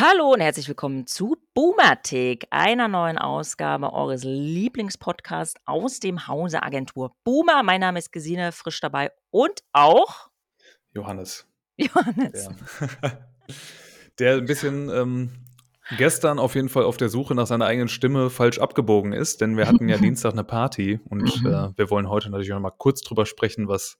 Hallo und herzlich willkommen zu Boomertick, einer neuen Ausgabe eures Lieblingspodcasts aus dem Hause Agentur Boomer. Mein Name ist Gesine, frisch dabei und auch Johannes. Johannes. Der, der ein bisschen ähm, gestern auf jeden Fall auf der Suche nach seiner eigenen Stimme falsch abgebogen ist, denn wir hatten ja Dienstag eine Party und äh, wir wollen heute natürlich noch mal kurz drüber sprechen, was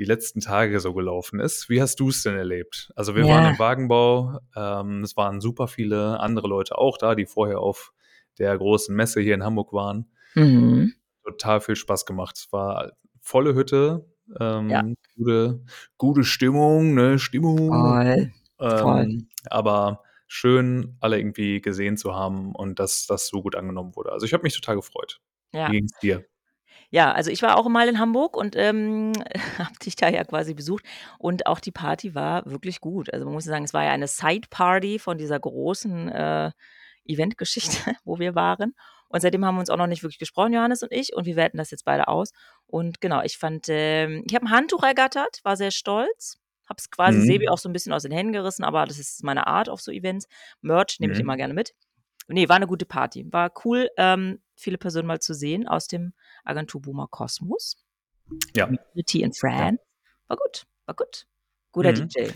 die letzten Tage so gelaufen ist. Wie hast du es denn erlebt? Also wir Ja. waren im Wagenbau, ähm, es waren super viele andere Leute auch da, die vorher auf der großen Messe hier in Hamburg waren. Mhm. Total viel Spaß gemacht. Es war volle Hütte, ähm, Ja. gute, gute Stimmung, ne? Stimmung. Voll. voll. Ähm, aber schön, alle irgendwie gesehen zu haben und dass das so gut angenommen wurde. Also ich habe mich total gefreut. Ja. Wie ging's dir? Ja, also ich war auch mal in Hamburg und ähm, habe dich da ja quasi besucht. Und auch die Party war wirklich gut. Also man muss sagen, es war ja eine Side-Party von dieser großen äh, Eventgeschichte, wo wir waren. Und seitdem haben wir uns auch noch nicht wirklich gesprochen, Johannes und ich. Und wir werten das jetzt beide aus. Und genau, ich fand, ähm, ich habe ein Handtuch ergattert, war sehr stolz. Habe es quasi Mhm. Sebi auch so ein bisschen aus den Händen gerissen, aber das ist meine Art auf so Events. Merch nehme ich Mhm. immer gerne mit. Nee, war eine gute Party. War cool, ähm, viele Personen mal zu sehen aus dem Agentur Boomer Kosmos. Ja. Community in France. War gut, war gut. Guter Mhm. DJ.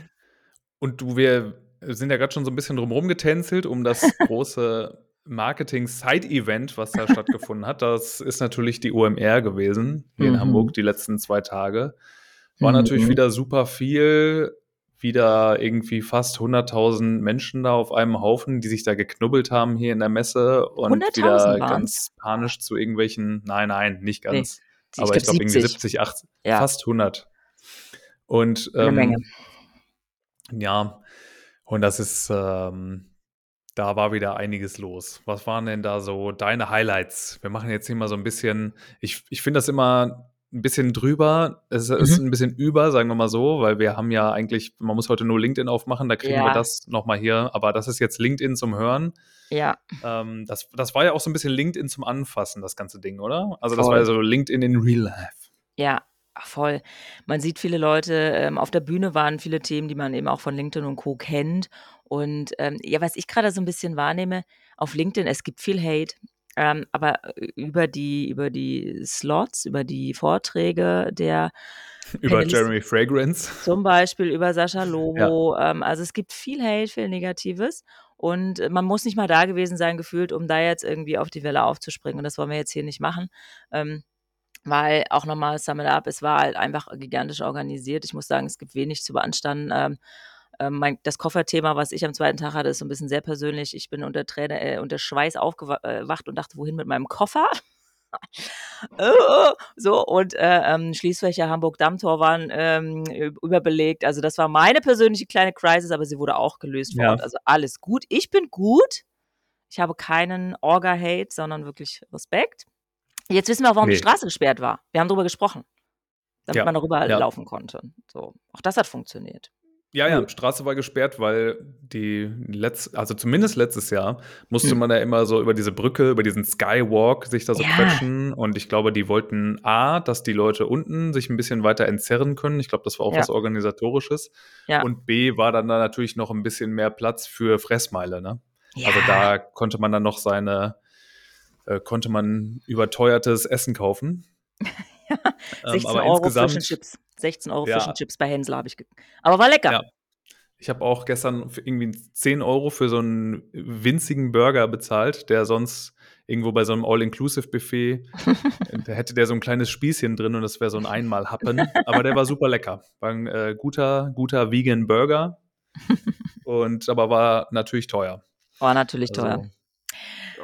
Und du, wir sind ja gerade schon so ein bisschen drumherum getänzelt um das große Marketing-Side-Event, was da stattgefunden hat. Das ist natürlich die OMR gewesen, hier Mhm. in Hamburg, die letzten zwei Tage. War natürlich Mhm. wieder super viel, wieder irgendwie fast 100.000 Menschen da auf einem Haufen, die sich da geknubbelt haben hier in der Messe und 100.000 wieder waren's? ganz panisch zu irgendwelchen, nein, nein, nicht Nee, ganz, ich aber ich glaube irgendwie 70. 70, 80, Ja. fast 100. Und Eine Menge. ähm, ja, und das ist, ähm, da war wieder einiges los. Was waren denn da so deine Highlights? Wir machen jetzt hier mal so ein bisschen, ich, ich finde das immer ein bisschen drüber. Es ist Mhm. ein bisschen über, sagen wir mal so, weil wir haben ja eigentlich, man muss heute nur LinkedIn aufmachen, da kriegen wir Ja. das nochmal hier, aber das ist jetzt LinkedIn zum Hören. Ja, Ähm, das, das war ja auch so ein bisschen LinkedIn zum Anfassen, das ganze Ding, oder? Also das war ja so LinkedIn in Real Life. ja, voll. Man sieht viele Leute, ähm, auf der Bühne waren viele Themen, die man eben auch von LinkedIn und Co. kennt. Und ähm, ja, was ich gerade so ein bisschen wahrnehme, auf LinkedIn, es gibt viel Hate. Ähm, aber über die, über die Slots, über die Vorträge der Über Panelisten Jeremy Fragrance. Zum Beispiel über Sascha Lobo. Ähm, also es gibt viel Hate, viel Negatives. Und äh, man muss nicht mal da gewesen sein, gefühlt, um da jetzt irgendwie auf die Welle aufzuspringen. Und das wollen wir jetzt hier nicht machen. Ähm, weil auch nochmal Sum It Up, es war halt einfach gigantisch organisiert. Ich muss sagen, es gibt wenig zu beanstanden. Ähm, ähm, mein, das Kofferthema, was ich am zweiten Tag hatte, ist so ein bisschen sehr persönlich. Ich bin unter Träne, äh, unter Schweiß aufgewacht und dachte, wohin mit meinem Koffer? Äh, so, und äh, ähm, Schließfächer Hamburg-Dammtor waren ähm, überbelegt. Also das war meine persönliche kleine Crisis, aber sie wurde auch gelöst vor Ja. Ort. Also alles gut. Ich bin gut. Ich habe keinen Orga-Hate, sondern wirklich Respekt. Jetzt wissen wir auch, warum die Nee. Straße gesperrt war. Wir haben darüber gesprochen, damit Ja, man darüber ja. laufen konnte. So, auch das hat funktioniert. Ja, ja. Straße war gesperrt, weil die letz also zumindest letztes Jahr musste Hm. man ja immer so über diese Brücke, über diesen Skywalk sich da so Ja. quetschen. Und ich glaube, die wollten A, dass die Leute unten sich ein bisschen weiter entzerren können. Ich glaube, das war auch Ja. was Organisatorisches. Ja. Und B, war dann da natürlich noch ein bisschen mehr Platz für Fressmeile, ne? Also Ja. da konnte man dann noch seine, äh, konnte man überteuertes Essen kaufen. Ja, Ähm, 16 aber Euro insgesamt, Chips. 16 Euro Ja. Fish and Chips bei Hänsel habe ich. Aber war lecker. ja. Ich habe auch gestern irgendwie 10 Euro für so einen winzigen Burger bezahlt, der sonst irgendwo bei so einem All-Inclusive-Buffet, da hätte der so ein kleines Spießchen drin und das wäre so ein Einmal-Happen. Aber der war super lecker. War ein äh, guter, guter Vegan Burger. Und aber war natürlich teuer. War natürlich teuer.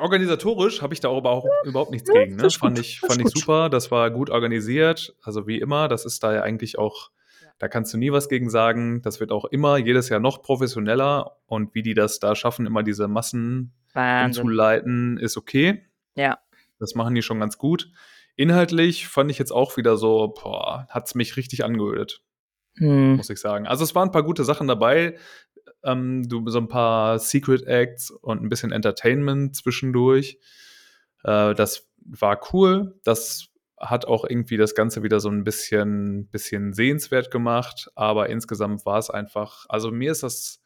Organisatorisch habe ich da auch überhaupt, überhaupt nichts gegen. Ne? Fand ich, fand ich super. Das war gut organisiert. Also wie immer, das ist da ja eigentlich auch, da kannst du nie was gegen sagen. Das wird auch immer jedes Jahr noch professioneller. Und wie die das da schaffen, immer diese Massen Wahnsinn. umzuleiten, ist okay. Ja. Das machen die schon ganz gut. Inhaltlich fand ich jetzt auch wieder so, boah, hat es mich richtig angeödet, Hm. muss ich sagen. Also es waren ein paar gute Sachen dabei. Ähm, du, so ein paar Secret Acts und ein bisschen Entertainment zwischendurch. Äh, das war cool. Das hat auch irgendwie das Ganze wieder so ein bisschen, bisschen sehenswert gemacht. Aber insgesamt war es einfach, also mir ist das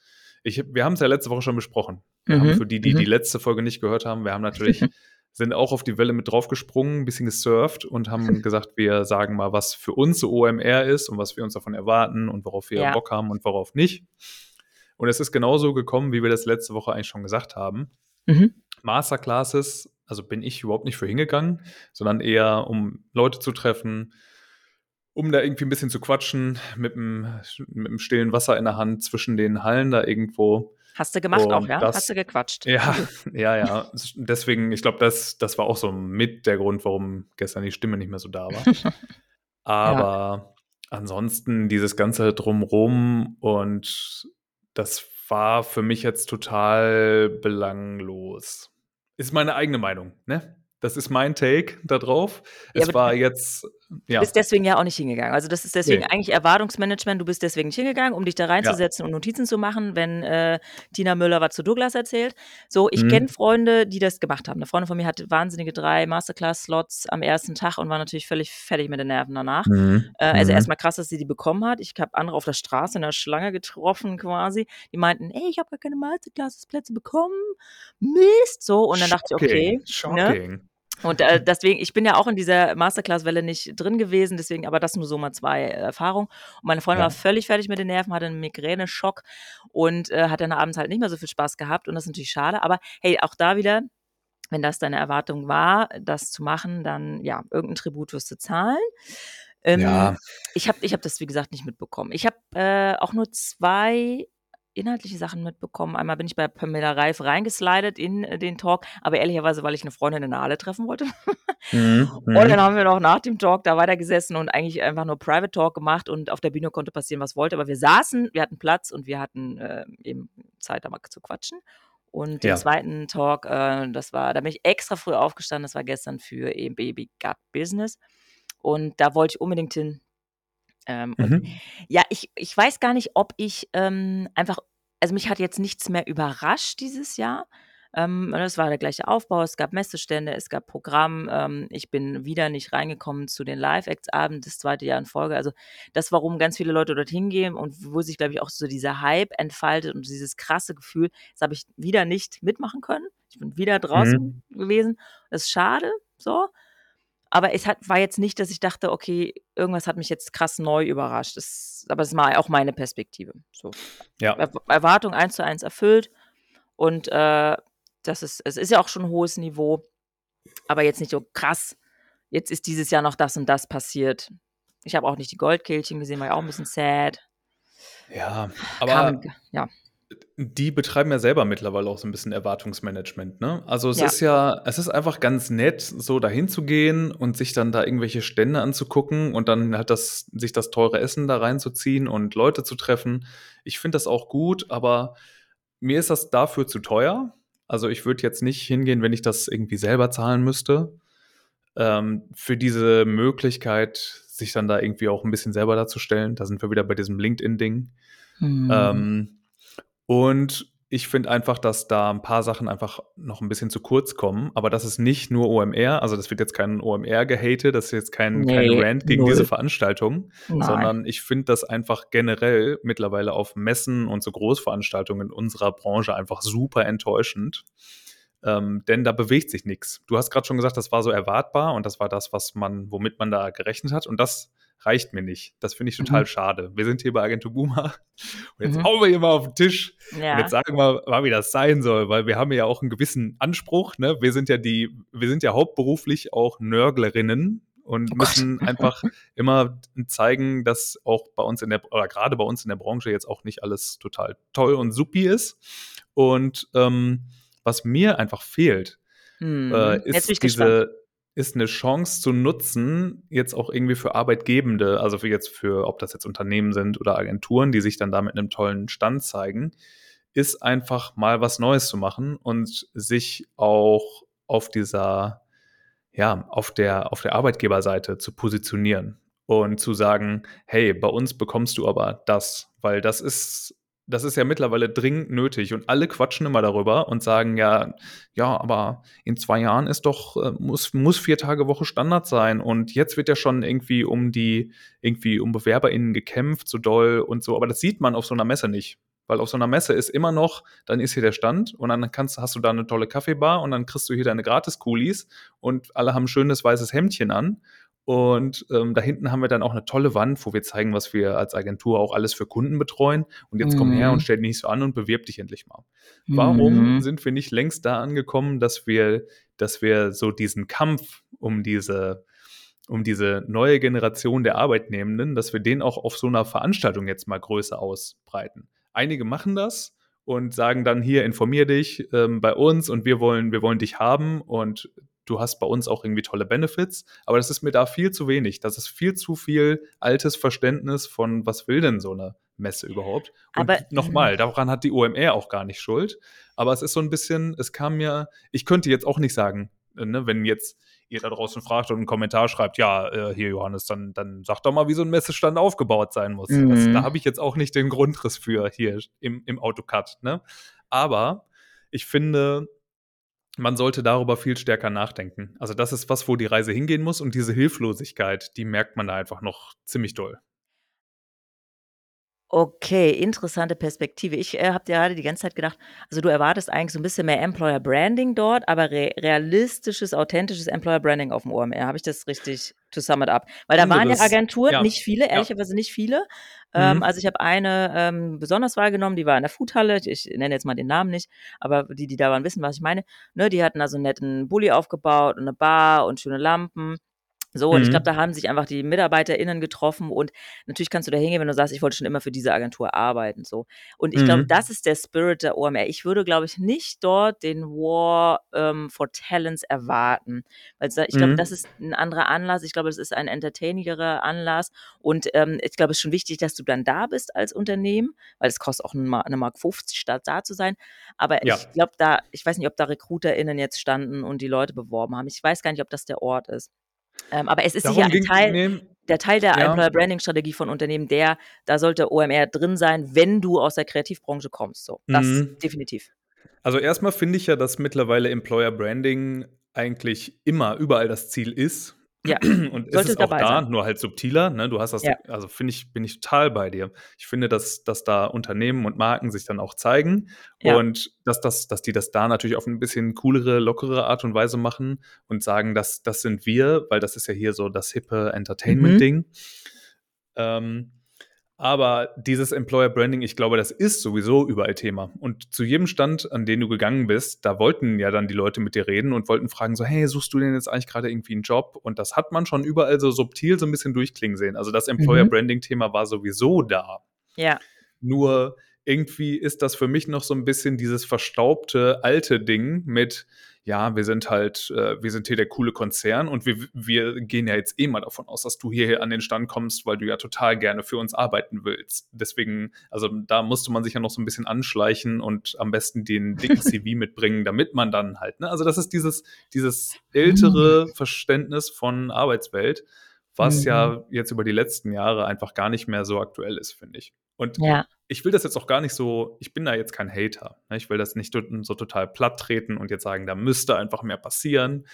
Ich, wir haben es ja letzte Woche schon besprochen. Wir haben Mhm. für die, die Mhm. die letzte Folge nicht gehört haben, wir haben natürlich, sind auch auf die Welle mit draufgesprungen, ein bisschen gesurft und haben gesagt, wir sagen mal, was für uns so OMR ist und was wir uns davon erwarten und worauf wir Ja. Bock haben und worauf nicht. Und es ist genauso gekommen, wie wir das letzte Woche eigentlich schon gesagt haben. Mhm. Masterclasses, also bin ich überhaupt nicht für hingegangen, sondern eher um Leute zu treffen, um da irgendwie ein bisschen zu quatschen, mit dem, mit dem stillen Wasser in der Hand zwischen den Hallen da irgendwo. Hast du gemacht auch, Und ja? das- Hast du gequatscht? Ja, ja, ja. Deswegen, ich glaube, das, das war auch so mit der Grund, warum gestern die Stimme nicht mehr so da war. Aber ansonsten dieses ganze Drumrum und das war für mich jetzt total belanglos. Ist meine eigene Meinung, ne? Das ist mein Take da drauf. Ja, es war jetzt, Du ja, bist deswegen ja auch nicht hingegangen. Also das ist deswegen Nee. eigentlich Erwartungsmanagement. Du bist deswegen nicht hingegangen, um dich da reinzusetzen und Notizen zu machen, wenn äh, Tina Müller was zu Douglas erzählt. So, ich Mhm. kenne Freunde, die das gemacht haben. Eine Freundin von mir hatte wahnsinnige drei Masterclass-Slots am ersten Tag und war natürlich völlig fertig mit den Nerven danach. Mhm. Äh, also Mhm. erstmal krass, dass sie die bekommen hat. Ich habe andere auf der Straße in der Schlange getroffen quasi. Die meinten, ey, ich habe gar keine Masterclass-Plätze bekommen. Mist. So, und dann dachte ich, okay. Shocking. Ne? Und äh, deswegen, ich bin ja auch in dieser Masterclass-Welle nicht drin gewesen, deswegen, aber das nur so mal zwei äh, Erfahrungen. Und meine Freundin Ja. war völlig fertig mit den Nerven, hatte einen Migräne-Schock und äh, hat dann abends halt nicht mehr so viel Spaß gehabt und das ist natürlich schade. Aber hey, auch da wieder, wenn das deine Erwartung war, das zu machen, dann ja, irgendein Tribut wirst du zahlen. Ähm, Ja. Ich habe ich hab das, wie gesagt, nicht mitbekommen. Ich habe äh, auch nur zwei inhaltliche Sachen mitbekommen. Einmal bin ich bei Pamela Reif reingeslidet in äh, den Talk, aber ehrlicherweise, weil ich eine Freundin in der Halle treffen wollte. Mhm. Und dann haben wir noch nach dem Talk da weitergesessen und eigentlich einfach nur Private Talk gemacht und auf der Bühne konnte passieren, was wollte. Aber wir saßen, wir hatten Platz und wir hatten äh, eben Zeit, da mal zu quatschen. Und den Ja. zweiten Talk, äh, das war, da bin ich extra früh aufgestanden, das war gestern für eben Baby Gut Business. Und da wollte ich unbedingt hin. Ähm, und Mhm. ja, ich, ich weiß gar nicht, ob ich ähm, einfach, also mich hat jetzt nichts mehr überrascht dieses Jahr. Ähm, es war der gleiche Aufbau, es gab Messestände, es gab Programm. Ähm, ich bin wieder nicht reingekommen zu den Live-Acts-Abend, das zweite Jahr in Folge. Also das, warum ganz viele Leute dorthin gehen und wo sich, glaube ich, auch so dieser Hype entfaltet und dieses krasse Gefühl, das habe ich wieder nicht mitmachen können. Ich bin wieder draußen gewesen. Das ist schade, so. Aber es hat, war jetzt nicht, dass ich dachte, okay, irgendwas hat mich jetzt krass neu überrascht. Das, aber es mal auch meine Perspektive. So. Ja. Er Erwartung eins zu eins erfüllt. Und äh, das ist, es ist ja auch schon ein hohes Niveau, aber jetzt nicht so krass. Jetzt ist dieses Jahr noch das und das passiert. Ich habe auch nicht die Goldkehlchen gesehen, war ja auch ein bisschen sad. Ja, aber Kam, ja. Die betreiben ja selber mittlerweile auch so ein bisschen Erwartungsmanagement, ne? Also es Ja. ist ja, es ist einfach ganz nett, so dahin zu gehen und sich dann da irgendwelche Stände anzugucken und dann halt das, sich das teure Essen da reinzuziehen und Leute zu treffen. Ich finde das auch gut, aber mir ist das dafür zu teuer. Also ich würde jetzt nicht hingehen, wenn ich das irgendwie selber zahlen müsste. Ähm, für diese Möglichkeit, sich dann da irgendwie auch ein bisschen selber darzustellen. Da sind wir wieder bei diesem LinkedIn-Ding. Hm. Ähm, und ich finde einfach, dass da ein paar Sachen einfach noch ein bisschen zu kurz kommen. Aber das ist nicht nur OMR, also das wird jetzt kein OMR-Gehate, das ist jetzt kein, kein Nee, Rant gegen null. diese Veranstaltung, Nein. sondern ich finde das einfach generell mittlerweile auf Messen und so Großveranstaltungen in unserer Branche einfach super enttäuschend. Ähm, denn da bewegt sich nichts. Du hast gerade schon gesagt, das war so erwartbar und das war das, was man, womit man da gerechnet hat. Und das reicht mir nicht. Das finde ich total Mhm. schade. Wir sind hier bei Agentur Boomer und jetzt Mhm. hauen wir hier mal auf den Tisch und ja. jetzt sagen wir mal, wie das sein soll, weil wir haben ja auch einen gewissen Anspruch. Ne? Wir sind ja die, wir sind ja hauptberuflich auch Nörglerinnen und Oh müssen einfach immer zeigen, dass auch bei uns in der, oder gerade bei uns in der Branche jetzt auch nicht alles total toll und supi ist. Und ähm, was mir einfach fehlt, Hm. äh, ist ich gespannt. Ist eine Chance zu nutzen, jetzt auch irgendwie für Arbeitgebende, also für jetzt für, ob das jetzt Unternehmen sind oder Agenturen, die sich dann da mit einem tollen Stand zeigen, ist einfach mal was Neues zu machen und sich auch auf dieser, ja, auf der, auf der Arbeitgeberseite zu positionieren und zu sagen, hey, bei uns bekommst du aber das, weil das ist das ist ja mittlerweile dringend nötig. Und alle quatschen immer darüber und sagen ja, ja, aber in zwei Jahren ist doch, äh, muss, muss vier Tage Woche Standard sein. Und jetzt wird ja schon irgendwie um die, irgendwie um BewerberInnen gekämpft, so doll und so, aber das sieht man auf so einer Messe nicht. Weil auf so einer Messe ist immer noch, dann ist hier der Stand und dann kannst, hast du da eine tolle Kaffeebar und dann kriegst du hier deine Gratis-Coolies und alle haben ein schönes weißes Hemdchen an und ähm, da hinten haben wir dann auch eine tolle Wand, wo wir zeigen, was wir als Agentur auch alles für Kunden betreuen. Und jetzt mhm. komm her und stell dich nicht so an und bewirb dich endlich mal. Mhm. Warum sind wir nicht längst da angekommen, dass wir, dass wir so diesen Kampf um diese, um diese neue Generation der Arbeitnehmenden, dass wir den auch auf so einer Veranstaltung jetzt mal größer ausbreiten? Einige machen das und sagen dann hier informier dich ähm, bei uns und wir wollen wir wollen dich haben und du hast bei uns auch irgendwie tolle Benefits, aber das ist mir da viel zu wenig. Das ist viel zu viel altes Verständnis von, was will denn so eine Messe überhaupt? Und aber nochmal, daran hat die OMR auch gar nicht Schuld. Aber es ist so ein bisschen, es kam mir, ich könnte jetzt auch nicht sagen, ne, wenn jetzt ihr da draußen fragt und einen Kommentar schreibt, ja, äh, hier Johannes, dann, dann sag doch mal, wie so ein Messestand aufgebaut sein muss. Mhm. Das, da habe ich jetzt auch nicht den Grundriss für hier im, im AutoCAD. Ne? Aber ich finde, man sollte darüber viel stärker nachdenken. Also das ist was, wo die Reise hingehen muss und diese Hilflosigkeit, die merkt man da einfach noch ziemlich doll. Okay, interessante Perspektive. Ich, äh, habe gerade die ganze Zeit gedacht also, du erwartest eigentlich so ein bisschen mehr Employer Branding dort, aber re realistisches, authentisches Employer Branding auf dem OMR. Habe ich das richtig to sum it up? Weil da waren ja Agenturen, ja. nicht viele, Ja. ehrlicherweise nicht viele. Ähm, Mhm. also, ich habe eine, ähm, besonders wahrgenommen, die war in der Foodhalle. Ich nenne jetzt mal den Namen nicht, aber die, die da waren, wissen, was ich meine. Ne, die hatten also 'n netten Bulli aufgebaut und eine Bar und schöne Lampen. So, und ich glaube, Mhm. da haben sich einfach die MitarbeiterInnen getroffen und natürlich kannst du da hingehen, wenn du sagst: „Ich wollte schon immer für diese Agentur arbeiten“, so. Und ich glaube, das Mhm. ist der Spirit der OMR. Ich würde, glaube ich, nicht dort den War, ähm, for Talents erwarten, weil ich glaube, das Mhm. ist ein anderer Anlass. Ich glaube, es ist ein entertainigerer Anlass und, ähm, ich glaube, es ist schon wichtig, dass du dann da bist als Unternehmen, weil es kostet auch 'n Ma 'ne Mark 50 statt da zu sein. Aber Ja. ich glaube da ich weiß nicht, ob da RecruiterInnen jetzt standen und die Leute beworben haben. Ich weiß gar nicht, ob das der Ort ist. Ähm, aber es ist sicher Darum ein ging Teil der Teil der ja. Employer Branding Strategie von Unternehmen, der da sollte OMR drin sein, wenn du aus der Kreativbranche kommst, so. Das Mhm. definitiv. Also, erstmal finde ich ja, dass mittlerweile Employer Branding eigentlich immer überall das Ziel ist. Ja, Und ist sollte es auch da, sein. nur halt subtiler, ne? Du hast das Ja. also, finde ich bin ich total bei dir. Ich finde, dass dass da Unternehmen und Marken sich dann auch zeigen Ja. und dass das dass die das da natürlich auf 'n bisschen coolere, lockere Art und Weise machen und sagen: „Das das sind wir“, weil das ist ja hier so das hippe Mhm. Entertainment-Ding. Ähm, aber dieses Employer Branding, ich glaube, das ist sowieso überall Thema. Und zu jedem Stand, an den du gegangen bist, da wollten ja dann die Leute mit dir reden und wollten fragen so: „Hey, suchst du denn jetzt eigentlich grade irgendwie 'n Job?“ Und das hat man schon überall so subtil so 'n bisschen durchklingen sehen. Also, das Employer Mhm. Branding Thema war sowieso da. Ja. Nur irgendwie ist das für mich noch so 'n bisschen dieses verstaubte alte Ding mit: „Ja, wir sind halt äh, wir sind hier der coole Konzern und wir wir gehen ja jetzt eh mal davon aus, dass du hierher an den Stand kommst, weil du ja total gerne für uns arbeiten willst.“ Deswegen also, da musste man sich ja noch so 'n bisschen anschleichen und am besten den dicken CV mitbringen, damit man dann halt ne, also, das ist dieses dieses ältere Mhm. Verständnis von Arbeitswelt, was Mhm. ja jetzt über die letzten Jahre einfach gar nicht mehr so aktuell ist, finde ich. Und Ja. ich will das jetzt auch gar nicht so ich bin da jetzt kein Hater, ne? Ich will das nicht so total platttreten und jetzt sagen, da müsste einfach mehr passieren.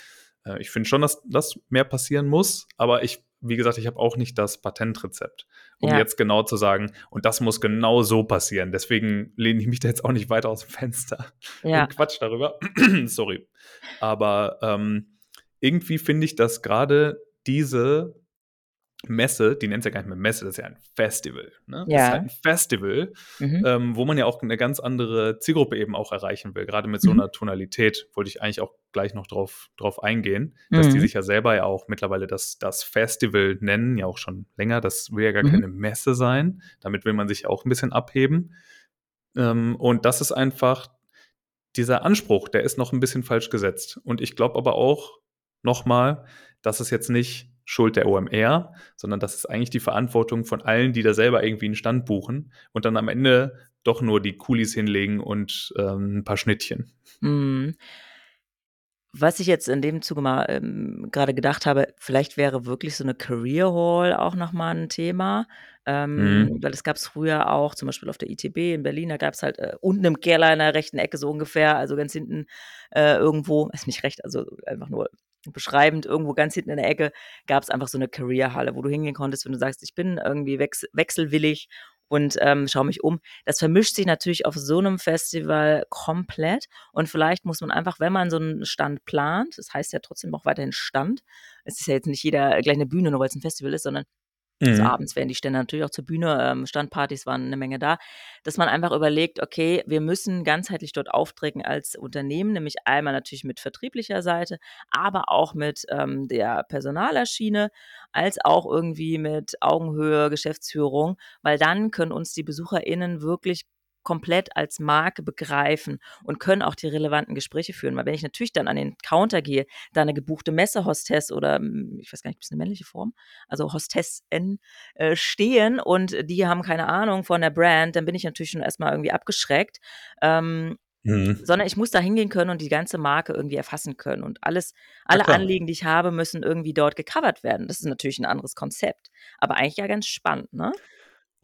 Äh, ich finde schon, dass dass mehr passieren muss, aber ich wie gesagt, ich habe auch nicht das Patentrezept, um Ja. jetzt genau zu sagen: „Und das muss genau so passieren.“ Deswegen lehne ich mich da jetzt auch nicht weiter aus'm Fenster Ja. und quatsche darüber. Sorry. Aber, ähm, irgendwie finde ich, dass grade diese Messe, die nennt's ja gar nicht mehr Messe, das ist ja ein Festival, ne? Es ist halt Ja. 'n Festival, Mhm. ähm, wo man ja auch 'ne ganz andere Zielgruppe eben auch erreichen will. Grade mit so Mhm. 'ner Tonalität wollte ich eigentlich auch gleich noch drauf drauf eingehen, dass die Mhm. sich ja selber ja auch mittlerweile das das Festival nennen, ja auch schon länger. Das will ja gar Mhm. keine Messe sein. Damit will man sich auch 'n bisschen abheben. Ähm, und das ist einfach dieser Anspruch, der ist noch 'n bisschen falsch gesetzt. Und ich glaube aber auch noch mal, das ist jetzt nicht Schuld der OMR, sondern das ist eigentlich die Verantwortung von allen, die da selber irgendwie 'n Stand buchen und dann am Ende doch nur die Coolies hinlegen und, ähm, 'n paar Schnittchen. Mhm. Was ich jetzt in dem Zuge mal, ähm, grade gedacht habe, vielleicht wäre wirklich so 'ne Career Hall auch noch mal 'n Thema. Ähm, Mhm. weil das gab's früher auch, zum Beispiel auf der ITB in Berlin, da gab's halt, äh, unten im Keller in der rechten Ecke so ungefähr, also, ganz hinten, äh, irgendwo ist nicht recht, also, einfach nur beschreibend, irgendwo ganz hinten in der Ecke gab's einfach so 'ne Career Halle, wo du hingehen konntest, wenn du sagst: „Ich bin irgendwie wechs wechselwillig und ähm, schaue mich um. Das vermischt sich natürlich auf so einem Festival komplett und vielleicht muss man einfach, wenn man so einen Stand plant, das heißt ja trotzdem auch weiterhin Stand, es ist ja jetzt nicht jeder gleich eine Bühne, nur weil es ein Festival ist, sondern also Mhm. abends werden die Stände natürlich auch zur Bühne, ähm, Standpartys waren eine Menge da, dass man einfach überlegt, okay, wir müssen ganzheitlich dort auftreten als Unternehmen, nämlich einmal natürlich mit vertrieblicher Seite, aber auch mit ähm, der Personalerschiene, als auch irgendwie mit Augenhöhe, Geschäftsführung, weil dann können uns die BesucherInnen wirklich komplett als Marke begreifen und können auch die relevanten Gespräche führen. Weil wenn ich natürlich dann an den Counter gehe, da eine gebuchte Messehostess oder hm, ich weiß gar nicht, gibt es eine männliche Form? Also Hostessen äh, stehen und die haben keine Ahnung von der Brand, dann bin ich natürlich schon erstmal irgendwie abgeschreckt. Ähm, Mhm. sondern ich muss da hingehen können und die ganze Marke irgendwie erfassen können. Und alles, Ja, alle klar. Anliegen, die ich habe, müssen irgendwie dort gecovert werden. Das ist natürlich ein anderes Konzept. Aber eigentlich ja ganz spannend, ne?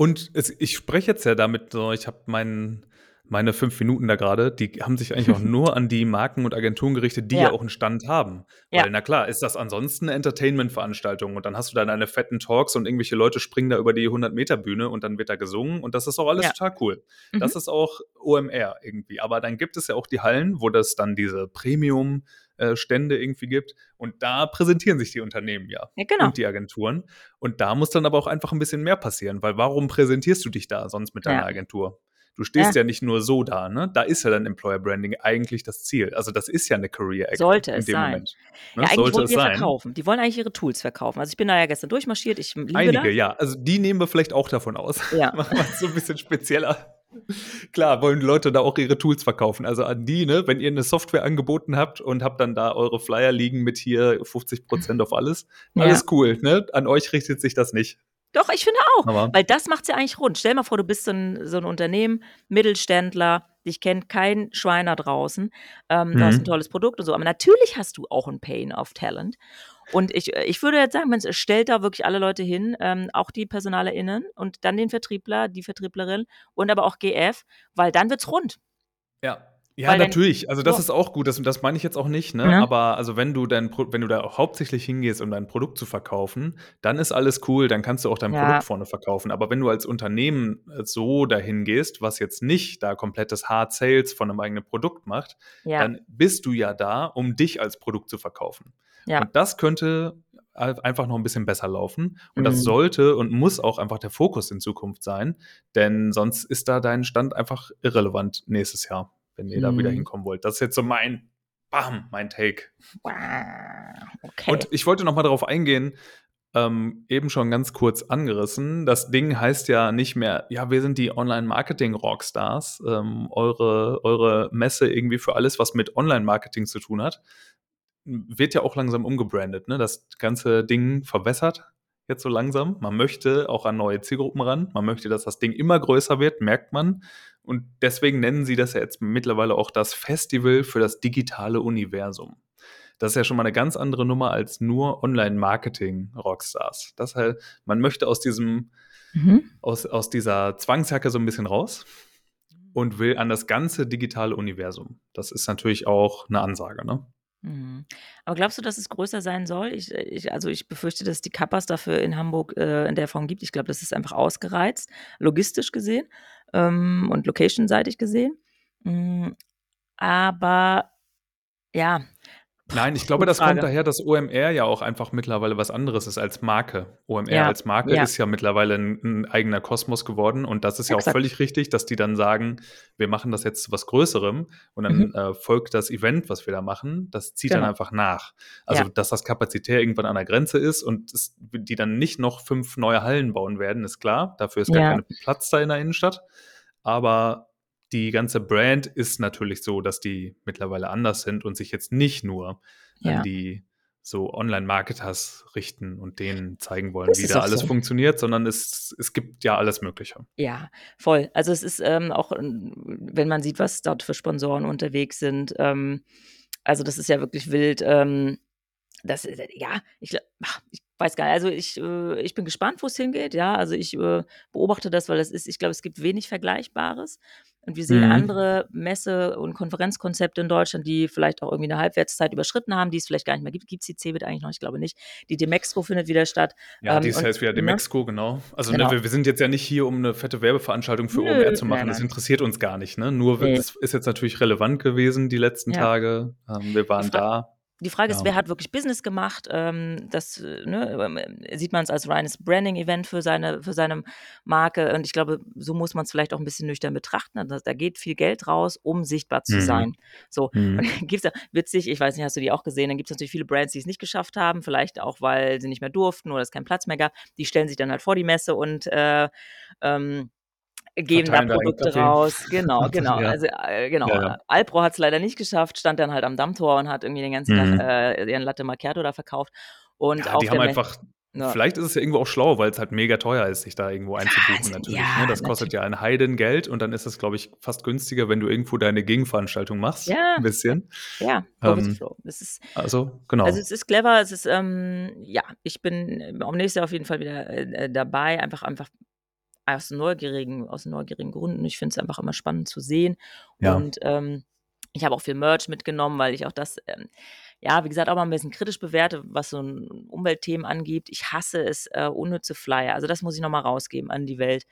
Und es ich spreche jetzt ja damit so, ich habe mein meine 5 Minuten da gerade, die haben sich eigentlich auch nur an die Marken und Agenturen gerichtet, die ja Ja. auch 'n Stand haben. Ja. Weil, na klar, ist das ansonsten 'ne Entertainment-Veranstaltung und dann hast du da deine fetten Talks und irgendwelche Leute springen da über die 100-Meter-Bühne und dann wird da gesungen und das ist auch alles Ja. total cool. Mhm. Das ist auch OMR irgendwie. Aber dann gibt es ja auch die Hallen, wo das dann diese Premium äh, Stände irgendwie gibt und da präsentieren sich die Unternehmen ja Ja, genau. und die Agenturen. Und da muss dann aber auch einfach 'n bisschen mehr passieren, weil warum präsentierst du dich da sonst mit deiner Ja. Agentur? Du stehst Ja. ja nicht nur so da, ne? Da ist ja dann Employer Branding eigentlich das Ziel. Also, das ist ja 'ne Career Ecke Sollte in es dem sein. Moment, Ja, ne? eigentlich Sollte wollen es die ja sein. verkaufen. Die wollen eigentlich ihre Tools verkaufen. Also, ich bin da ja gestern durchmarschiert, ich liebe Einige, das. ja. Also, die nehmen wir vielleicht auch davon aus. Ja. Machen wir's so 'n bisschen spezieller. Klar, wollen die Leute da auch ihre Tools verkaufen. Also, an die, ne, wenn ihr 'ne Software angeboten habt und habt dann da eure Flyer liegen mit hier 50% auf alles, Ja. alles cool, ne? An euch richtet sich das nicht. Doch, ich finde auch, Aber weil das macht's ja eigentlich rund. Stell mal vor, du bist so 'n so 'n Unternehmen, Mittelständler, dich kennt kein Schwein da draußen. Ähm, du hast Mhm. tolles Produkt und so. Aber natürlich hast du auch 'n Pain of Talent. Und ich äh, ich würde jetzt sagen, Mensch, stellt da wirklich alle Leute hin, ähm, auch die PersonalerInnen und dann den Vertriebler, die Vertrieblerin und aber auch GF, weil dann wird's rund. Ja. Ja, Weil natürlich. Also, das so. ist auch gut. Das das meine ich jetzt auch nicht, ne? Ne? Aber also, wenn du dein Pro wenn du da auch hauptsächlich hingehst, um dein Produkt zu verkaufen, dann ist alles cool, dann kannst du auch dein Ja. Produkt vorne verkaufen. Aber wenn du als Unternehmen, äh, so dahin gehst, was jetzt nicht da komplettes Hard Sales von 'nem eigenen Produkt macht, Ja. dann bist du ja da, um dich als Produkt zu verkaufen. Ja. Und das könnte ei einfach noch 'n bisschen besser laufen. Und das Mhm. sollte und muss auch einfach der Fokus in Zukunft sein, denn sonst ist da dein Stand einfach irrelevant nächstes Jahr, wenn ihr da wieder Mhm. hinkommen wollt. Das ist jetzt so mein Bam, mein Take. Okay. Und ich wollte noch mal darauf eingehen, ähm, eben schon ganz kurz angerissen. Das Ding heißt ja nicht mehr: „Ja, wir sind die Online-Marketing-Rockstars“, ähm, eure eure Messe irgendwie für alles, was mit Online-Marketing zu tun hat. Wird ja auch langsam umgebrandet, ne? Das ganze Ding verwässert jetzt so langsam. Man möchte auch an neue Zielgruppen ran. Man möchte, dass das Ding immer größer wird, merkt man. Und deswegen nennen sie das ja jetzt mittlerweile auch das Festival für das digitale Universum. Das ist ja schon mal 'ne ganz andere Nummer als nur Online-Marketing-Rockstars. Das halt man möchte aus diesem Mhm. aus aus dieser Zwangsjacke so 'n bisschen raus und will an das ganze digitale Universum. Das ist natürlich auch 'ne Ansage, ne? Mhm. Aber glaubst du, dass es größer sein soll? Ich ich also, ich befürchte, dass die Kappas dafür in Hamburg, äh, in der Form gibt. Ich glaube, das ist einfach ausgereizt, logistisch gesehen, ähm, und location-seitig gesehen. Hm, aber ja, Nein, ich glaube, das kommt daher, dass OMR ja auch einfach mittlerweile was anderes ist als Marke. OMR Ja, als Marke ja. ist ja mittlerweile 'n 'n eigener Kosmos geworden und das ist ja auch völlig richtig, dass die dann sagen: „Wir machen das jetzt zu was Größerem“ und dann, Mhm. äh, folgt das Event, was wir da machen, das zieht dann Genau. einfach nach. Also, Ja. dass das kapazitär irgendwann an der Grenze ist und es die dann nicht noch 5 neue Hallen bauen werden, ist klar. Dafür ist gar Ja. kein Platz da in der Innenstadt. Aber die ganze Brand ist natürlich so, dass die mittlerweile anders sind und sich jetzt nicht nur Ja. an die so Online-Marketers richten und denen zeigen wollen, Das wie da alles so. funktioniert, sondern es es gibt ja alles Mögliche. Ja, voll. Also, es ist, ähm, auch, ähm, wenn man sieht, was dort für Sponsoren unterwegs sind, ähm, also, das ist ja wirklich wild, ähm, das äh, ja, ich ach, ich weiß gar nicht. Also, ich äh, ich bin gespannt, wo's hingeht, ja. Also, ich, äh, beobachte das, weil das ist ich glaube, es gibt wenig Vergleichbares. Und wir sehen Mhm. andere Messe und Konferenzkonzepte in Deutschland, die vielleicht auch irgendwie 'ne Halbwertszeit überschritten haben, die es vielleicht gar nicht mehr gibt. Gibt's die CeBIT eigentlich noch? Ich glaube nicht. Die Demexco findet wieder statt. Ja, Ähm, und heißt wieder ne? Demexco, genau. Also, ne, Genau. wir wir sind jetzt ja nicht hier, um 'ne fette Werbeveranstaltung für Nö, OMR zu nein, machen. Das nein. interessiert uns gar nicht, ne? Nur Ne. das ist jetzt natürlich relevant gewesen die letzten Ja. Tage. Ähm, wir waren da. Die Frage ist, Ja. wer hat wirklich Business gemacht? Ähm, das, äh, ne, ähm, sieht man's als reines Branding-Event für seine für seine Marke und ich glaube, so muss man's vielleicht auch 'n bisschen nüchtern betrachten. Also, da geht viel Geld raus, um sichtbar zu Mhm. sein. So, und Mhm. dann gibt's ja witzig, ich weiß nicht, hast du die auch gesehen? Dann gibt's natürlich viele Brands, die's nicht geschafft haben, vielleicht auch, weil sie nicht mehr durften oder es keinen Platz mehr gab. Die stellen sich dann halt vor die Messe und, äh, ähm, geben da Produkte raus. Genau, genau. Ja. Also, äh, genau. Ja, ja. Alpro hat's leider nicht geschafft, stand dann halt am Dammtor und hat irgendwie den ganzen Tag, Mhm. äh, ihren Latte Macchiato da verkauft. Und Ja, auf die haben einfach ja. vielleicht ist es ja irgendwo auch schlau, weil's halt mega teuer ist, sich da irgendwo einzubuchen also, natürlich, ja, ne? Das kostet natür ja ein Heidengeld und dann ist es, glaube ich, fast günstiger, wenn du irgendwo deine Gegenveranstaltung machst, Ja. 'n bisschen. Ja, Ähm, ist also, genau. also, es ist clever, es ist, ähm ja, ich bin auch nächstes Jahr auf jeden Fall wieder, äh, äh, dabei, einfach einfach aus neugierigen aus neugierigen Gründen. Ich finde es einfach immer spannend zu sehen Ja. und, ähm, ich habe auch viel Merch mitgenommen, weil ich auch das, ähm, ja, wie gesagt, auch mal 'n bisschen kritisch bewerte, was so 'n Umweltthemen angeht. Ich hasse es, äh, unnütze Flyer. Also, das muss ich noch mal rausgeben an die Welt.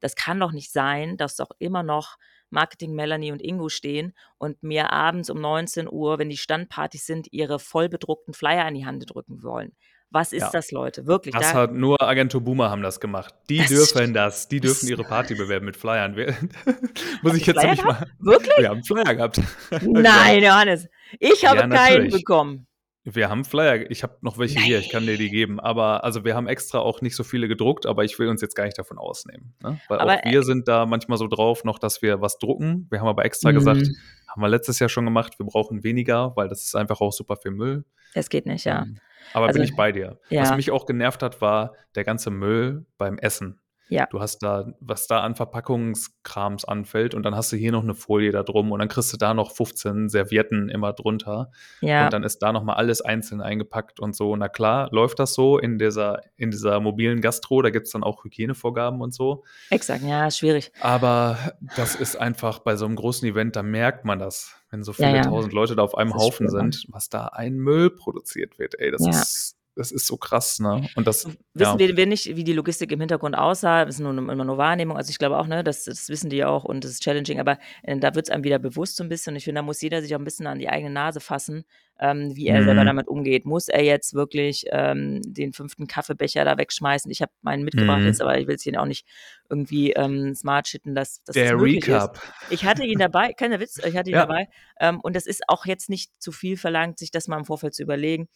Das kann doch nicht sein, dass doch immer noch Marketing Melanie und Ingo stehen und mir abends um 19:00, wenn die Standpartys sind, ihre voll bedruckten Flyer in die Hand drücken wollen. Was ist Ja. das, Leute? Wirklich, Das da hat nur Agentur Boomer haben das gemacht. Die Das dürfen das. Die dürfen das ihre Party bewerben mit Flyern. Muss ich jetzt Flyer nämlich gehabt? mal Wirklich? wir haben Flyer gehabt. Nein, Johannes. Ich habe Ja, keinen bekommen. Wir haben Flyer. Ich habe noch welche hier, ich kann dir die geben. Aber also, wir haben extra auch nicht so viele gedruckt, aber ich will uns jetzt gar nicht davon ausnehmen, ne? Weil Aber, auch wir äh sind da manchmal so drauf noch, dass wir was drucken. Wir haben aber extra gesagt Mhm. haben wir letztes Jahr schon gemacht, wir brauchen weniger, weil das ist einfach auch super viel Müll. Es geht nicht, ja. Aber Also bin ich bei dir. Was ja. mich auch genervt hat, war der ganze Müll beim Essen. Ja. Du hast da was da an Verpackungskrams anfällt und dann hast du hier noch 'ne Folie da drum und dann kriegst du da noch 15 Servietten immer drunter Ja. und dann ist da noch mal alles einzeln eingepackt und so. Na klar, läuft das so in dieser in dieser mobilen Gastro, da gibt's dann auch Hygienevorgaben und so. Exakt, ja, schwierig. Aber das ist einfach bei so 'nem großen Event, da merkt man das, wenn so Ja, viele ja. tausend Leute da auf einem Das Haufen sind, was da ein Müll produziert wird. Ey, das Ja. ist das ist so krass, ne? Und das Wissen ja. wir wir nicht, wie die Logistik im Hintergrund aussah. Das ist nur immer nur Wahrnehmung. Also, ich glaube auch, ne, das das wissen die ja auch und das ist challenging, aber, äh, da wird's einem wieder bewusst so 'n bisschen und ich finde, da muss jeder sich auch 'n bisschen an die eigene Nase fassen, ähm, wie er selber Mhm. damit umgeht. Muss er jetzt wirklich, ähm, den 5. Kaffeebecher da wegschmeißen? Ich habe meinen mitgebracht Mhm. jetzt, aber ich will's hier auch nicht irgendwie, ähm, smart shitten, dass dass das Der möglich ist. Recap. Ich hatte ihn dabei, keiner Witz, ich hatte ihn Ja. dabei, ähm, und das ist auch jetzt nicht zu viel verlangt, sich das mal im Vorfeld zu überlegen.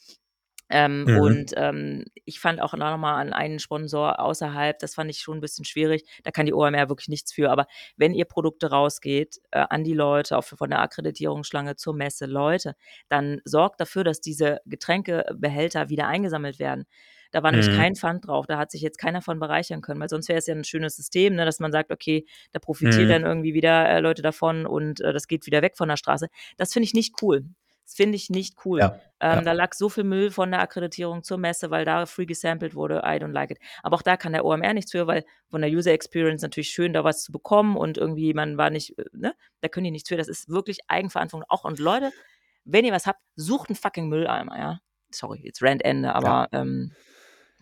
Ähm, Mhm. und, ähm, ich fand auch da noch mal an einen Sponsor außerhalb, das fand ich schon 'n bisschen schwierig. Da kann die OMR wirklich nichts für. Aber wenn ihr Produkte rausgeht, äh, an die Leute, auch von der Akkreditierungsschlange zur Messe, Leute, dann sorgt dafür, dass diese Getränkebehälter wieder eingesammelt werden. Da war nämlich Mhm. kein Pfand drauf, da hat sich jetzt keiner von bereichern können, weil sonst wäre es ja 'n schönes System, ne, dass man sagt: „Okay, da profitieren Mhm. dann irgendwie wieder, äh, Leute davon und, äh, das geht wieder weg von der Straße.“ Das finde ich nicht cool. Das finde ich nicht cool. Ja, Ähm, ja. da lag so viel Müll von der Akkreditierung zur Messe, weil da free gesampelt wurde. I don't like it. Aber auch da kann der OMR nichts für, weil von der User Experience natürlich schön, da was zu bekommen und irgendwie man war nicht, äh, ne? Da können die nichts für. Das ist wirklich Eigenverantwortung auch. Und Leute, wenn ihr was habt, sucht 'n fucking Mülleimer, ja? Sorry, jetzt Rant Ende, aber, Ja. ähm,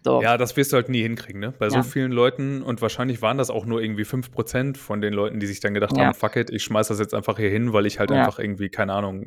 so. Ja, das wirst du halt nie hinkriegen, ne? Bei so Ja. vielen Leuten und wahrscheinlich waren das auch nur irgendwie 5 % von den Leuten, die sich dann gedacht Ja. haben: „Fuck it, ich schmeiße das jetzt einfach hier hin, weil ich halt einfach irgendwie, keine Ahnung,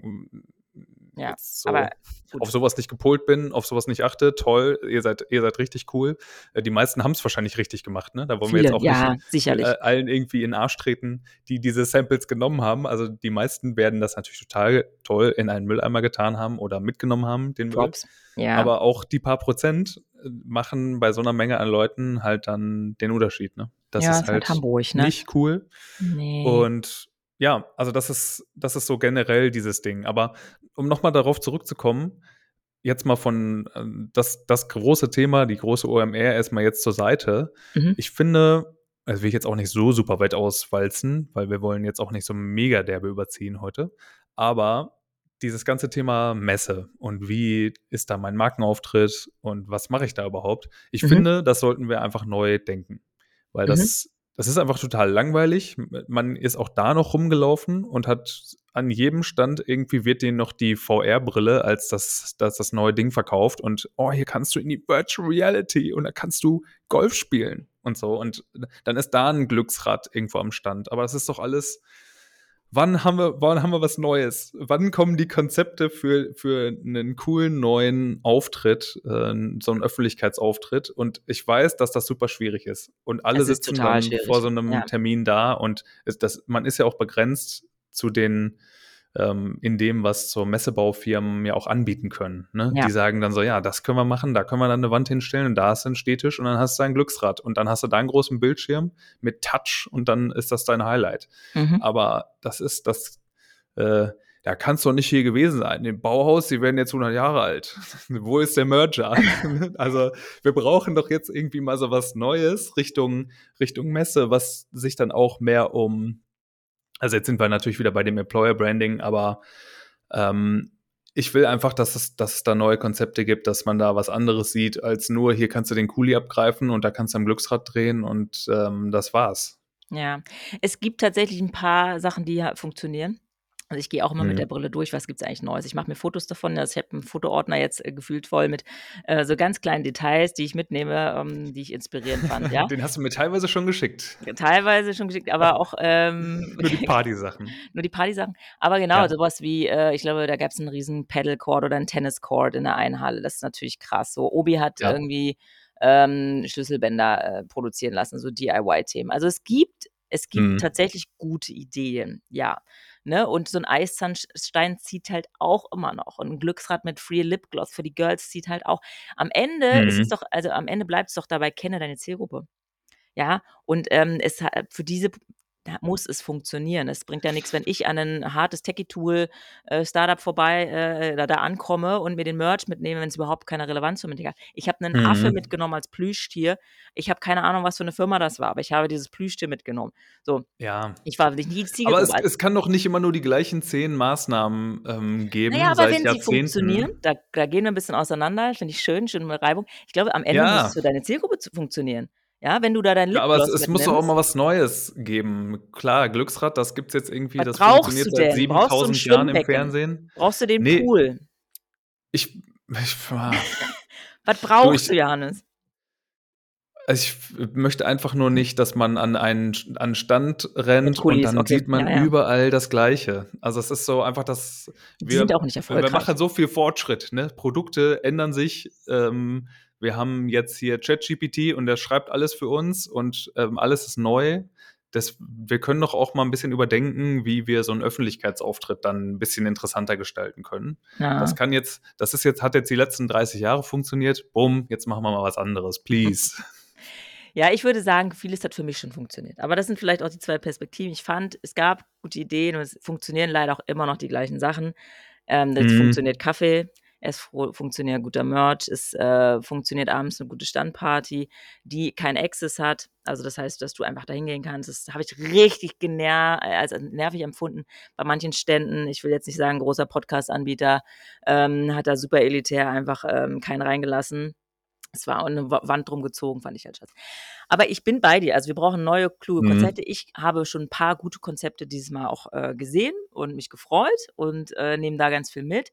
Ja, so aber gut. auf so was nicht gepolt bin, auf so was nicht achte. Toll, ihr seid ihr seid richtig cool.“ Äh, die meisten haben's wahrscheinlich richtig gemacht, ne? Da wollen wir jetzt Viele, auch ja, nicht, sicherlich. äh, allen irgendwie in 'n Arsch treten, die diese Samples genommen haben. Also, die meisten werden das natürlich total toll in einen Mülleimer getan haben oder mitgenommen haben, den Müll. Props, ja. Aber auch die paar Prozent, machen bei so 'ner Menge an Leuten halt dann den Unterschied, ne? Das Ja, ist halt halt Hamburg, ne? nicht cool. Ne. Und ja, also, das ist das ist so generell dieses Ding. Aber um noch mal darauf zurückzukommen, jetzt mal von, ähm das das große Thema, die große OMR erst mal jetzt zur Seite. Mhm. Ich finde also, will ich jetzt auch nicht so super weit auswalzen, weil wir wollen jetzt auch nicht so mega derbe überziehen heute. Aber dieses ganze Thema Messe und wie ist da mein Markenauftritt und was mache ich da überhaupt? Ich Mhm. finde, das sollten wir einfach neu denken, weil Mhm. das das ist einfach total langweilig. Man ist auch da noch rumgelaufen und hat an jedem Stand irgendwie wird denen noch die VR-Brille als das, das, das neue Ding verkauft und oh, hier kannst du in die Virtual Reality und da kannst du Golf spielen und so. Und dann ist da ein Glücksrad irgendwo am Stand. Aber das ist doch alles wann haben wir, wann haben wir was Neues? Wann kommen die Konzepte für, für einen coolen neuen Auftritt, äh, so einen Öffentlichkeitsauftritt? Und ich weiß, dass das super schwierig ist. Und alle Es sitzen vor so einem Ja. Termin da und es, das, man ist ja auch begrenzt zu den ähm, in dem, was so Messebaufirmen ja auch anbieten können. Ne? Ja. Die sagen dann so, ja, das können wir machen, da können wir dann eine Wand hinstellen und da hast du einen Stehtisch und dann hast du ein Glücksrad und dann hast du da einen großen Bildschirm mit Touch und dann ist das dein Highlight. Mhm. Aber das ist das, äh, da kannst du doch nicht hier gewesen sein. Im Bauhaus, die werden jetzt 100 Jahre alt. Wo ist der Merger? also wir brauchen doch jetzt irgendwie mal so was Neues Richtung, Richtung Messe, was sich dann auch mehr um, also jetzt sind wir natürlich wieder bei dem Employer Branding, aber ähm, ich will einfach, dass es, dass es da neue Konzepte gibt, dass man da was anderes sieht, als nur hier kannst du den Kuli abgreifen und da kannst du am Glücksrad drehen und ähm, das war's. Ja, es gibt tatsächlich ein paar Sachen, die funktionieren. Also, ich gehe auch immer mit Mhm. der Brille durch, was gibt's eigentlich Neues. Ich mache mir Fotos davon. Also, ich habe 'n Fotoordner jetzt, äh, gefühlt voll mit, äh, so ganz kleinen Details, die ich mitnehme, ähm, die ich inspirierend fand, ja. Den hast du mir teilweise schon geschickt. Teilweise schon geschickt, aber auch, ähm Nur die Partysachen. nur die Partysachen. Aber genau, Ja. so was wie, äh, ich glaube, da gab's 'n riesen Paddle-Court oder 'n Tennis-Court in der einen Halle. Das ist natürlich krass. So, Obi hat Ja. irgendwie, ähm, Schlüsselbänder, äh, produzieren lassen, so DIY-Themen. Also, es gibt es gibt Mhm. tatsächlich gute Ideen, ja, ne? Und so 'n Eiszahnstein zieht halt auch immer noch und 'n Glücksrad mit Free Lipgloss für die Girls zieht halt auch. Am Ende ist es Mhm. doch also, am Ende bleibt's doch dabei, kenne deine Zielgruppe. Ja, und, ähm, es für diese da muss es funktionieren. Es bringt ja nix, wenn ich an 'nen hartes Techie-Tool, äh, vorbei äh, da da ankomme und mir den Merch mitnehme, wenn's überhaupt keine Relevanz für mich hat. Ich habe 'nen Affe Mhm. mitgenommen als Plüschtier. Ich habe keine Ahnung, was für 'ne Firma das war, aber ich habe dieses Plüschtier mitgenommen. So, Ja. ich war nicht die Aber Zielgruppe. es es kann doch nicht immer nur die gleichen 10 Maßnahmen, ähm, geben ja, aber wenn sie funktionieren, da da gehen wir 'n bisschen auseinander, finde ich schön, schön mit Reibung. Ich glaube, am Ende muss Ja. es für deine Zielgruppe funktionieren. Ja, wenn du da dein Ja, aber es Lipgloss es muss doch auch mal was Neues geben. Klar, Glücksrad, das gibt's jetzt irgendwie, Was das funktioniert du seit denn? Brauchst du 'n 7.000 Jahren im? Fernsehen. Brauchst du den Ne. Pool? Ich ich ah. Was Du, brauchst ich du, Johannes? also, ich möchte einfach nur nicht, dass man an einen an Stand rennt und dann okay. sieht man Ja, ja. überall das Gleiche. Also, es ist so einfach, dass wir sind auch nicht wir erfolgreich. machen so viel Fortschritt, ne? Produkte ändern sich. Ähm, wir haben jetzt hier ChatGPT und der schreibt alles für uns und, ähm, alles ist neu. Das wir können doch auch mal 'n bisschen überdenken, wie wir so 'n Öffentlichkeitsauftritt dann 'n bisschen interessanter gestalten können. Das Ja. kann jetzt das ist jetzt hat jetzt die letzten 30 Jahre funktioniert. Bumm, jetzt machen wir mal was anderes, please. Ja, ich würde sagen, vieles hat für mich schon funktioniert. Aber das sind vielleicht auch die 2 Perspektiven. Ich fand, es gab gute Ideen und es funktionieren leider auch immer noch die gleichen Sachen. Ähm, es Mhm. funktioniert Kaffee, es fu funktioniert guter Merch, es, äh, funktioniert abends 'ne gute Standparty, die kein Access hat. Also, das heißt, dass du einfach da hingehen kannst. Das habe ich richtig gener äh, als nervig empfunden bei manchen Ständen. Ich will jetzt nicht sagen, großer Podcast-Anbieter, ähm, hat da super elitär einfach, ähm, keinen reingelassen. Es war auch 'ne Wa Wand drum gezogen, fand ich halt scheiße. Aber ich bin bei dir. Also, wir brauchen neue, kluge Mhm. Konzepte. Ich habe schon 'n paar gute Konzepte dieses Mal auch, äh, gesehen und mich gefreut und, äh, nehme da ganz viel mit.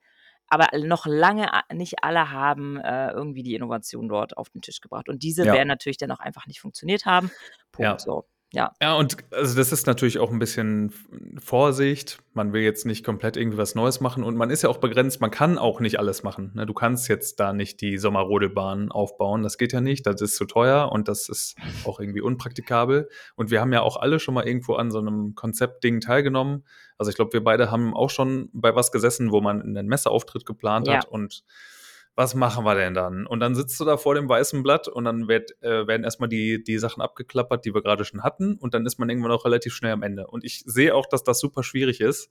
Aber noch lange nicht alle haben, äh, irgendwie die Innovation dort auf den Tisch gebracht. Und diese Ja. werden natürlich dann auch einfach nicht funktioniert haben. Punkt, Ja. so. Ja. Ja, und also, das ist natürlich auch 'n bisschen Vorsicht. Man will jetzt nicht komplett irgendwie was Neues machen und man ist ja auch begrenzt. Man kann auch nicht alles machen, ne? Du kannst jetzt da nicht die Sommerrodelbahn aufbauen. Das geht ja nicht. Das ist zu teuer und das ist auch irgendwie unpraktikabel. Und wir haben ja auch alle schon mal irgendwo an so 'nem Konzeptding teilgenommen. Also, ich glaube, wir beide haben auch schon bei was gesessen, wo man 'nen Messeauftritt geplant Ja. hat und was machen wir denn dann? Und dann sitzt du da vor dem weißen Blatt und dann wird äh, werden erst mal die die Sachen abgeklappert, die wir grade schon hatten und dann ist man irgendwann auch relativ schnell am Ende. Und ich sehe auch, dass das super schwierig ist,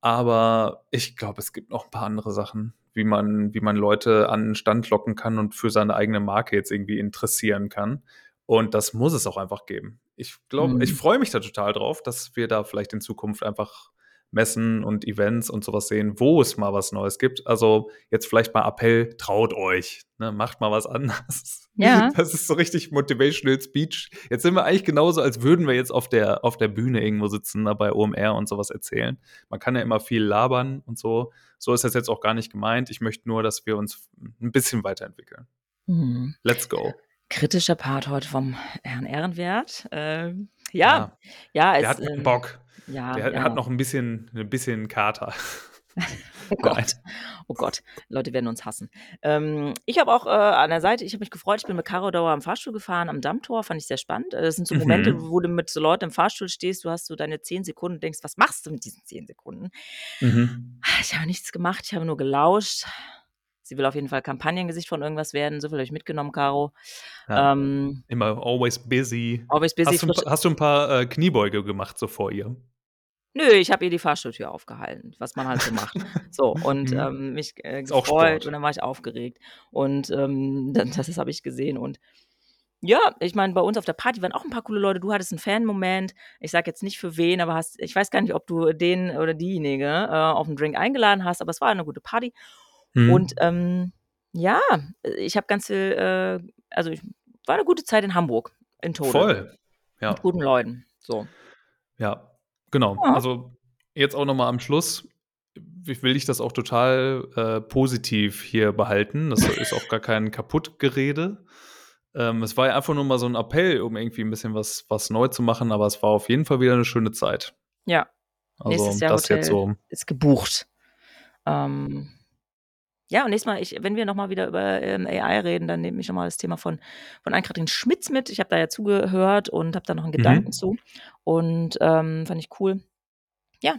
aber ich glaube, es gibt noch 'n paar andere Sachen, wie man wie man Leute an 'n Stand locken kann und für seine eigene Marke jetzt irgendwie interessieren kann. Und das muss es auch einfach geben. Ich glaube ich Mhm. freue mich da total drauf, dass wir da vielleicht in Zukunft einfach Messen und Events und so was sehen, wo es mal was Neues gibt. Also, jetzt vielleicht mal Appell, traut euch, ne? Macht mal was anderes. Ja. Das ist so richtig Motivational Speech. Jetzt sind wir eigentlich genauso, als würden wir jetzt auf der, auf der Bühne irgendwo sitzen, da bei OMR und sowas erzählen. Man kann ja immer viel labern und so. So ist das jetzt auch gar nicht gemeint. Ich möchte nur, dass wir uns ein bisschen weiterentwickeln. Mhm. Let's go. Kritischer Part heute vom Herrn Ehrenwert. Ähm, ja, ja, Der es, hat ähm, Bock. Ja, Der ja. hat noch ein bisschen, ein bisschen Kater. Oh Gott. Oh Gott, Leute werden uns hassen. Ähm, ich habe auch äh, an der Seite, ich habe mich gefreut, ich bin mit Caro Dauer am Fahrstuhl gefahren, am Dammtor, fand ich sehr spannend. Äh, Das sind so Momente, Mhm. wo du mit so Leuten im Fahrstuhl stehst, du hast so deine zehn Sekunden und denkst, was machst du mit diesen zehn Sekunden? Mhm. Ich habe nichts gemacht, ich habe nur gelauscht. Sie will auf jeden Fall Kampagnengesicht von irgendwas werden, so viel habe ich mitgenommen, Caro. Ja. Ähm, Immer always busy. always busy, Hast du, ein frisch- paar- hast du ein paar äh, Kniebeuge gemacht so vor ihr? Nö, ich habe ihr die Fahrstuhltür aufgehalten, was man halt so macht. So, und Mhm. ähm, mich äh, gefreut und dann war ich aufgeregt. Und ähm, dann, das habe ich gesehen. Und ja, ich meine, bei uns auf der Party waren auch ein paar coole Leute. Du hattest einen Fan-Moment. Ich sage jetzt nicht für wen, aber hast, ich weiß gar nicht, ob du den oder diejenige äh, auf einen Drink eingeladen hast, aber es war eine gute Party. Mhm. Und ähm, ja, ich habe ganz viel, äh, also ich, war eine gute Zeit in Hamburg, in Tode. Voll. Ja. Mit guten Leuten. So. Ja, genau. Ja. Also jetzt auch nochmal am Schluss. Ich will ich das auch total äh, positiv hier behalten. Das ist auch gar kein Kaputtgerede. Ähm, es war ja einfach nur mal so ein Appell, um irgendwie ein bisschen was, was neu zu machen, aber es war auf jeden Fall wieder eine schöne Zeit. Ja, Also Nächstes Jahr das Hotel. jetzt so. ist gebucht. Ähm, ja, und nächstes Mal, ich, wenn wir nochmal wieder über ähm, AI reden, dann nehme ich nochmal das Thema von, von Ann-Kathrin Schmitz mit. Ich habe da ja zugehört und habe da noch einen Gedanken Mhm. zu. Und ähm, fand ich cool. Ja.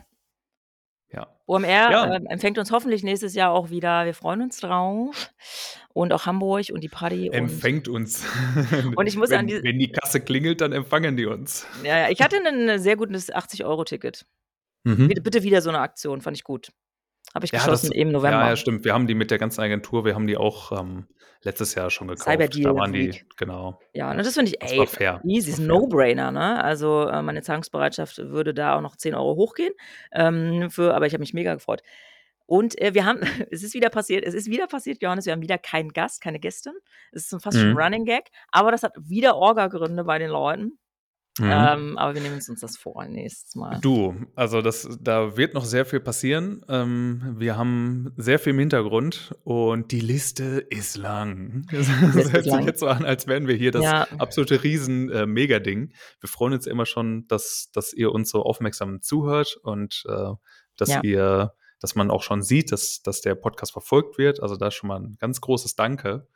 OMR Ja. ähm, empfängt uns hoffentlich nächstes Jahr auch wieder. Wir freuen uns drauf. Und auch Hamburg und die Party. Und, Empfängt uns. Und ich muss wenn, an die- wenn die Kasse klingelt, dann empfangen die uns. ja, ja, ich hatte ein sehr gutes 80-Euro-Ticket. Mhm. Bitte, bitte wieder so eine Aktion, fand ich gut. Habe ich Ja, geschossen das- im November. Ja, ja, stimmt. Wir haben die mit der ganzen Agentur, wir haben die auch ähm, letztes Jahr schon gekauft. Cyber Deal da waren die, genau. Ja, und das finde ich, Das ey, fair. easy, ist ein. No-Brainer, ne? Also äh, meine Zahlungsbereitschaft würde da auch noch 10 Euro hochgehen. Ähm, für, aber ich habe mich mega gefreut. Und äh, wir haben, es ist wieder passiert, es ist wieder passiert, Johannes, wir haben wieder keinen Gast, keine Gästin. Es ist fast schon Mhm. ein Running Gag, aber das hat wieder Orga-Gründe bei den Leuten. Mhm. Ähm, aber wir nehmen uns das vor nächstes Mal. Du, also das, da wird noch sehr viel passieren. Ähm, wir haben sehr viel im Hintergrund und die Liste ist lang. Das hört sich jetzt so an, als wären wir hier das Ja. absolute Riesen-Mega-Ding. wir freuen uns immer schon, dass, dass ihr uns so aufmerksam zuhört und äh, dass Ja. ihr, dass man auch schon sieht, dass, dass der Podcast verfolgt wird. Also da schon mal ein ganz großes Danke.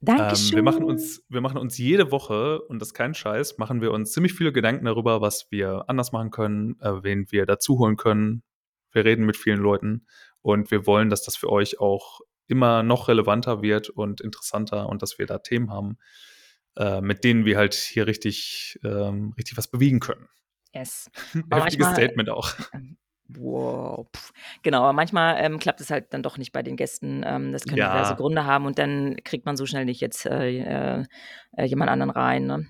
Ähm, Dankeschön. wir, machen uns, wir machen uns jede Woche, und das ist kein Scheiß, machen wir uns ziemlich viele Gedanken darüber, was wir anders machen können, äh, wen wir dazu holen können. Wir reden mit vielen Leuten und wir wollen, dass das für euch auch immer noch relevanter wird und interessanter und dass wir da Themen haben, äh, mit denen wir halt hier richtig, ähm, richtig was bewegen können. Yes. Heftiges Statement auch. Wow. Pff. Genau, aber manchmal ähm, klappt es halt dann doch nicht bei den Gästen. Ähm, das können Ja. diverse Gründe haben und dann kriegt man so schnell nicht jetzt äh, äh, äh, jemand anderen rein. Ne?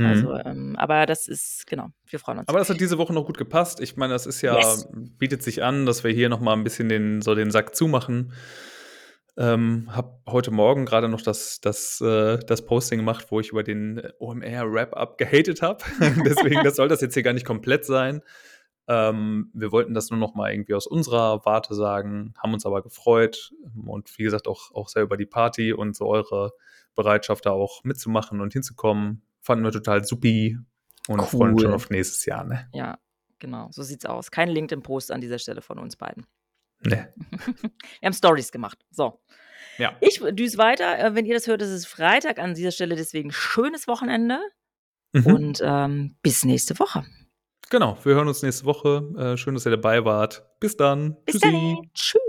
Also, ähm, aber das ist, genau, wir freuen uns. Mhm. Aber das hat diese Woche noch gut gepasst. Ich meine, das ist ja, Yes. bietet sich an, dass wir hier noch mal ein bisschen den, so den Sack zumachen. Ähm, hab heute Morgen gerade noch das, das, äh, das Posting gemacht, wo ich über den OMR-Wrap-Up gehatet habe. Deswegen, das soll das jetzt hier gar nicht komplett sein. Ähm, wir wollten das nur noch mal irgendwie aus unserer Warte sagen, haben uns aber gefreut und wie gesagt auch, auch sehr über die Party und so eure Bereitschaft da auch mitzumachen und hinzukommen. Fanden wir total supi und freuen uns Cool. schon auf nächstes Jahr, ne? ja, genau, so sieht's aus. Kein LinkedIn-Post an dieser Stelle von uns beiden. Ne. Wir haben Stories gemacht. So. Ja. Ich düse weiter. Äh, wenn ihr das hört, ist es Freitag an dieser Stelle. Deswegen schönes Wochenende Mhm. und ähm, bis nächste Woche. Genau, wir hören uns nächste Woche. Äh, schön, dass ihr dabei wart. Bis dann. Bis Tschüssi. dann. Tschüss.